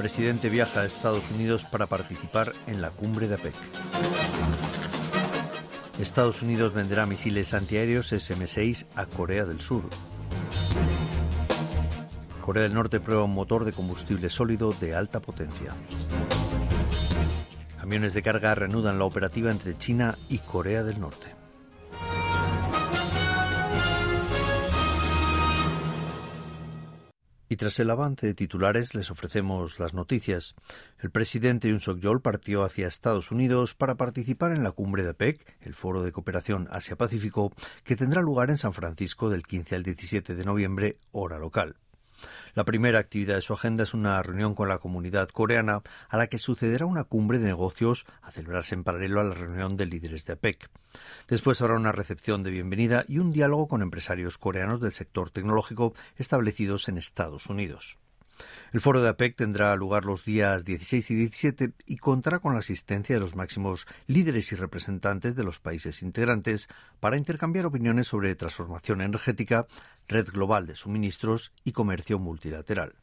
Presidente viaja a Estados Unidos para participar en la cumbre de APEC. Estados Unidos venderá misiles antiaéreos SM-6 a Corea del Sur. Corea del Norte prueba un motor de combustible sólido de alta potencia. Camiones de carga reanudan la operativa entre China y Corea del Norte. Y tras el avance de titulares les ofrecemos las noticias. El presidente Yoon Suk-yeol partió hacia Estados Unidos para participar en la cumbre de APEC, el Foro de Cooperación Asia-Pacífico, que tendrá lugar en San Francisco del 15 al 17 de noviembre, hora local. La primera actividad de su agenda es una reunión con la comunidad coreana, a la que sucederá una cumbre de negocios a celebrarse en paralelo a la reunión de líderes de APEC. Después habrá una recepción de bienvenida y un diálogo con empresarios coreanos del sector tecnológico establecidos en Estados Unidos. El foro de APEC tendrá lugar los días 16 y 17 y contará con la asistencia de los máximos líderes y representantes de los países integrantes para intercambiar opiniones sobre transformación energética, red global de suministros y comercio multilateral.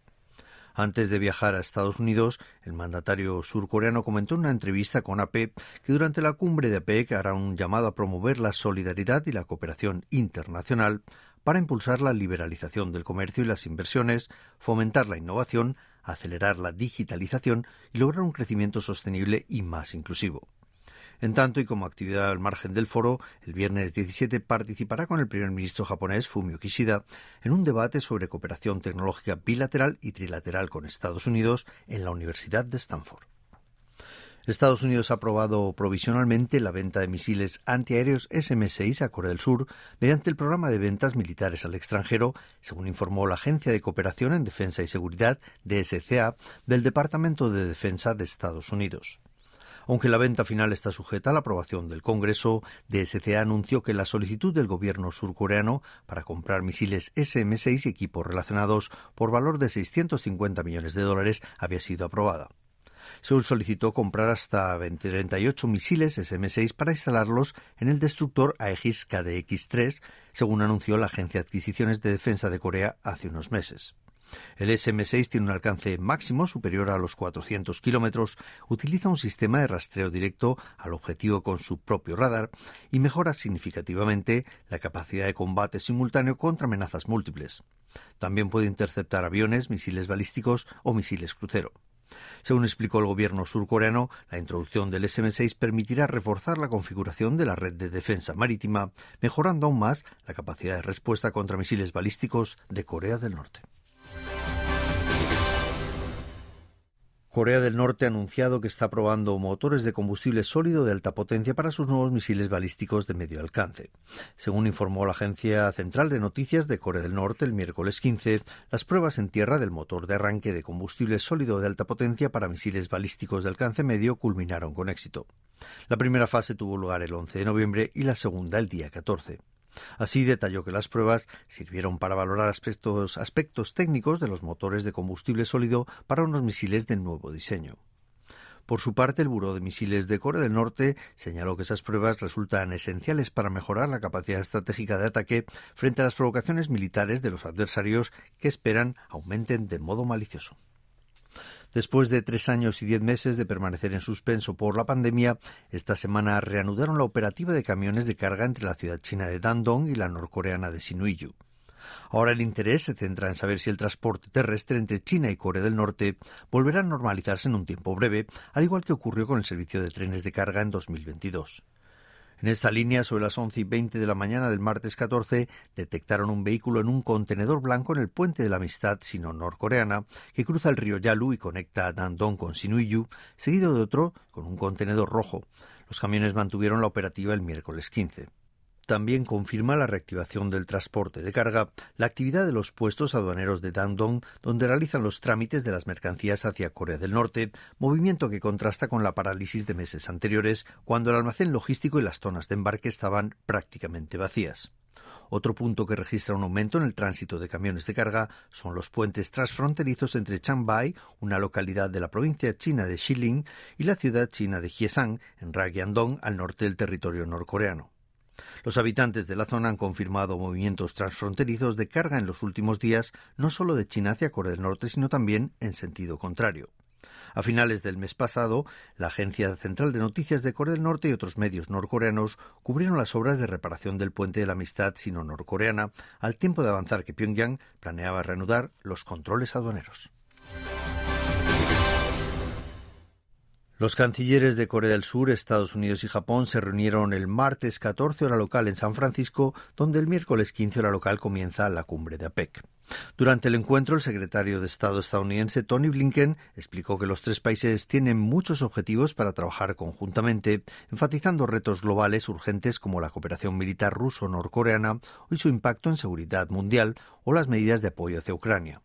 Antes de viajar a Estados Unidos, el mandatario surcoreano comentó en una entrevista con AP que durante la cumbre de APEC hará un llamado a promover la solidaridad y la cooperación internacional para impulsar la liberalización del comercio y las inversiones, fomentar la innovación, acelerar la digitalización y lograr un crecimiento sostenible y más inclusivo. En tanto, y como actividad al margen del foro, el viernes 17 participará con el primer ministro japonés Fumio Kishida en un debate sobre cooperación tecnológica bilateral y trilateral con Estados Unidos en la Universidad de Stanford. Estados Unidos ha aprobado provisionalmente la venta de misiles antiaéreos SM-6 a Corea del Sur mediante el programa de ventas militares al extranjero, según informó la Agencia de Cooperación en Defensa y Seguridad, DSCA, del Departamento de Defensa de Estados Unidos. Aunque la venta final está sujeta a la aprobación del Congreso, DSCA anunció que la solicitud del gobierno surcoreano para comprar misiles SM-6 y equipos relacionados por valor de 650 millones de dólares había sido aprobada. Seúl solicitó comprar hasta 38 misiles SM-6 para instalarlos en el destructor Aegis KDX-3, según anunció la Agencia de Adquisiciones de Defensa de Corea hace unos meses. El SM-6 tiene un alcance máximo superior a los 400 kilómetros, utiliza un sistema de rastreo directo al objetivo con su propio radar y mejora significativamente la capacidad de combate simultáneo contra amenazas múltiples. También puede interceptar aviones, misiles balísticos o misiles crucero. Según explicó el gobierno surcoreano, la introducción del SM-6 permitirá reforzar la configuración de la red de defensa marítima, mejorando aún más la capacidad de respuesta contra misiles balísticos de Corea del Norte. Corea del Norte ha anunciado que está probando motores de combustible sólido de alta potencia para sus nuevos misiles balísticos de medio alcance. Según informó la Agencia Central de Noticias de Corea del Norte el miércoles 15, las pruebas en tierra del motor de arranque de combustible sólido de alta potencia para misiles balísticos de alcance medio culminaron con éxito. La primera fase tuvo lugar el 11 de noviembre y la segunda el día 14. Así detalló que las pruebas sirvieron para valorar aspectos, técnicos de los motores de combustible sólido para unos misiles de nuevo diseño. Por su parte, el Buró de Misiles de Corea del Norte señaló que esas pruebas resultan esenciales para mejorar la capacidad estratégica de ataque frente a las provocaciones militares de los adversarios que esperan aumenten de modo malicioso. Después de tres años y diez meses de permanecer en suspenso por la pandemia, esta semana reanudaron la operativa de camiones de carga entre la ciudad china de Dandong y la norcoreana de Sinuiju. Ahora el interés se centra en saber si el transporte terrestre entre China y Corea del Norte volverá a normalizarse en un tiempo breve, al igual que ocurrió con el servicio de trenes de carga en 2022. En esta línea, sobre las 11 y 20 de la mañana del martes 14, detectaron un vehículo en un contenedor blanco en el puente de la amistad sino-norcoreana que cruza el río Yalu y conecta Dandong con Sinuiju, seguido de otro con un contenedor rojo. Los camiones mantuvieron la operativa el miércoles 15. También confirma la reactivación del transporte de carga, la actividad de los puestos aduaneros de Dandong, donde realizan los trámites de las mercancías hacia Corea del Norte, movimiento que contrasta con la parálisis de meses anteriores, cuando el almacén logístico y las zonas de embarque estaban prácticamente vacías. Otro punto que registra un aumento en el tránsito de camiones de carga son los puentes transfronterizos entre Changbai, una localidad de la provincia china de Xiling, y la ciudad china de Hyesan, en Ragyandong, al norte del territorio norcoreano. Los habitantes de la zona han confirmado movimientos transfronterizos de carga en los últimos días, no solo de China hacia Corea del Norte, sino también en sentido contrario. A finales del mes pasado, la Agencia Central de Noticias de Corea del Norte y otros medios norcoreanos cubrieron las obras de reparación del puente de la amistad sino-norcoreana, al tiempo de avanzar que Pyongyang planeaba reanudar los controles aduaneros. Los cancilleres de Corea del Sur, Estados Unidos y Japón se reunieron el martes 14 hora local en San Francisco, donde el miércoles 15 hora local comienza la cumbre de APEC. Durante el encuentro, el secretario de Estado estadounidense Tony Blinken explicó que los tres países tienen muchos objetivos para trabajar conjuntamente, enfatizando retos globales urgentes como la cooperación militar ruso-norcoreana y su impacto en seguridad mundial o las medidas de apoyo hacia Ucrania.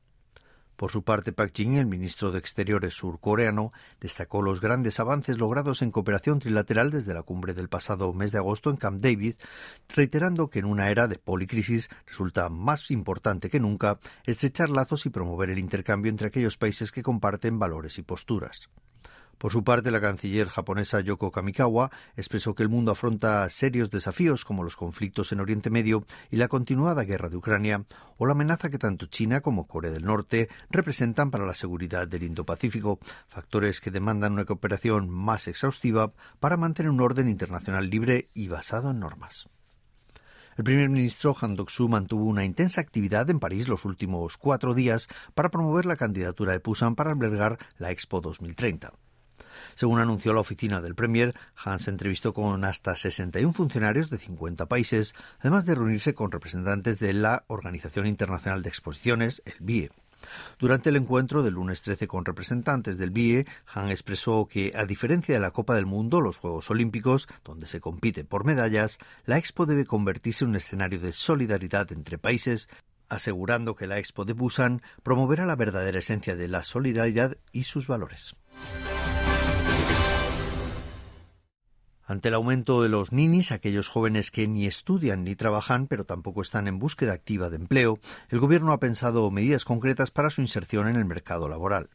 Por su parte, Pak Jin, el ministro de Exteriores surcoreano, destacó los grandes avances logrados en cooperación trilateral desde la cumbre del pasado mes de agosto en Camp David, reiterando que en una era de policrisis resulta más importante que nunca estrechar lazos y promover el intercambio entre aquellos países que comparten valores y posturas. Por su parte, la canciller japonesa Yoko Kamikawa expresó que el mundo afronta serios desafíos como los conflictos en Oriente Medio y la continuada guerra de Ucrania, o la amenaza que tanto China como Corea del Norte representan para la seguridad del Indo-Pacífico, factores que demandan una cooperación más exhaustiva para mantener un orden internacional libre y basado en normas. El primer ministro Han Dok-soo mantuvo una intensa actividad en París los últimos cuatro días para promover la candidatura de Pusan para albergar la Expo 2030. Según anunció la oficina del Premier, Hans entrevistó con hasta 61 funcionarios de 50 países, además de reunirse con representantes de la Organización Internacional de Exposiciones, el BIE. Durante el encuentro del lunes 13 con representantes del BIE, Han expresó que, a diferencia de la Copa del Mundo, los Juegos Olímpicos, donde se compite por medallas, la Expo debe convertirse en un escenario de solidaridad entre países, asegurando que la Expo de Busan promoverá la verdadera esencia de la solidaridad y sus valores. Ante el aumento de los ninis, aquellos jóvenes que ni estudian ni trabajan, pero tampoco están en búsqueda activa de empleo, el Gobierno ha pensado medidas concretas para su inserción en el mercado laboral.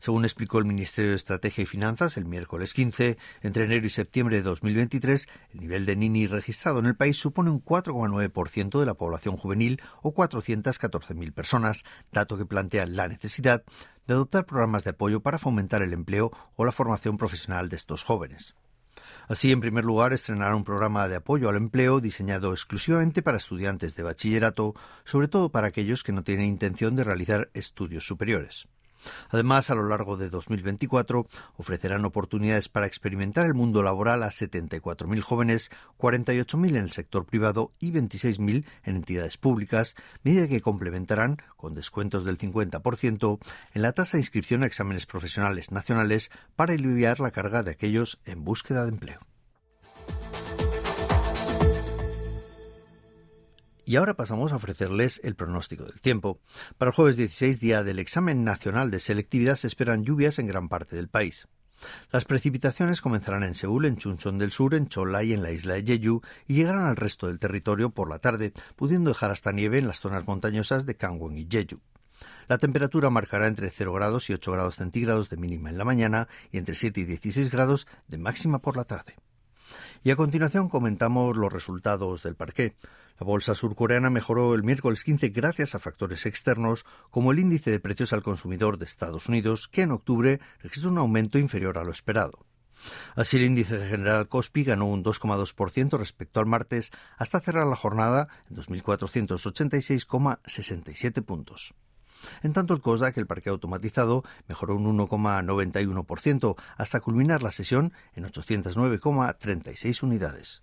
Según explicó el Ministerio de Estrategia y Finanzas el miércoles 15, entre enero y septiembre de 2023, el nivel de Nini registrado en el país supone un 4,9% de la población juvenil o 414.000 personas, dato que plantea la necesidad de adoptar programas de apoyo para fomentar el empleo o la formación profesional de estos jóvenes. Así, en primer lugar, estrenará un programa de apoyo al empleo diseñado exclusivamente para estudiantes de bachillerato, sobre todo para aquellos que no tienen intención de realizar estudios superiores. Además, a lo largo de 2024 ofrecerán oportunidades para experimentar el mundo laboral a 74.000 jóvenes, 48.000 en el sector privado y 26.000 en entidades públicas, medida que complementarán, con descuentos del 50%, en la tasa de inscripción a exámenes profesionales nacionales para aliviar la carga de aquellos en búsqueda de empleo. Y ahora pasamos a ofrecerles el pronóstico del tiempo. Para el jueves 16, día del examen nacional de selectividad, se esperan lluvias en gran parte del país. Las precipitaciones comenzarán en Seúl, en Chuncheon del Sur, en Chola y en la isla de Jeju y llegarán al resto del territorio por la tarde, pudiendo dejar hasta nieve en las zonas montañosas de Kangwon y Jeju. La temperatura marcará entre 0 grados y 8 grados centígrados de mínima en la mañana y entre 7 y 16 grados de máxima por la tarde. Y a continuación comentamos los resultados del parqué. La bolsa surcoreana mejoró el miércoles 15 gracias a factores externos como el índice de precios al consumidor de Estados Unidos, que en octubre registró un aumento inferior a lo esperado. Así el índice general Kospi ganó un 2,2% respecto al martes hasta cerrar la jornada en 2.486,67 puntos. En tanto, el COSDAC, el parque automatizado, mejoró un 1,91% hasta culminar la sesión en 809,36 unidades.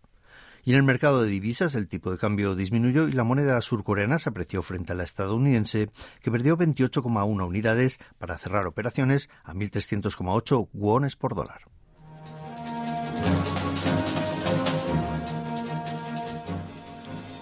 Y en el mercado de divisas el tipo de cambio disminuyó y la moneda surcoreana se apreció frente a la estadounidense, que perdió 28,1 unidades para cerrar operaciones a 1.300,8 wones por dólar.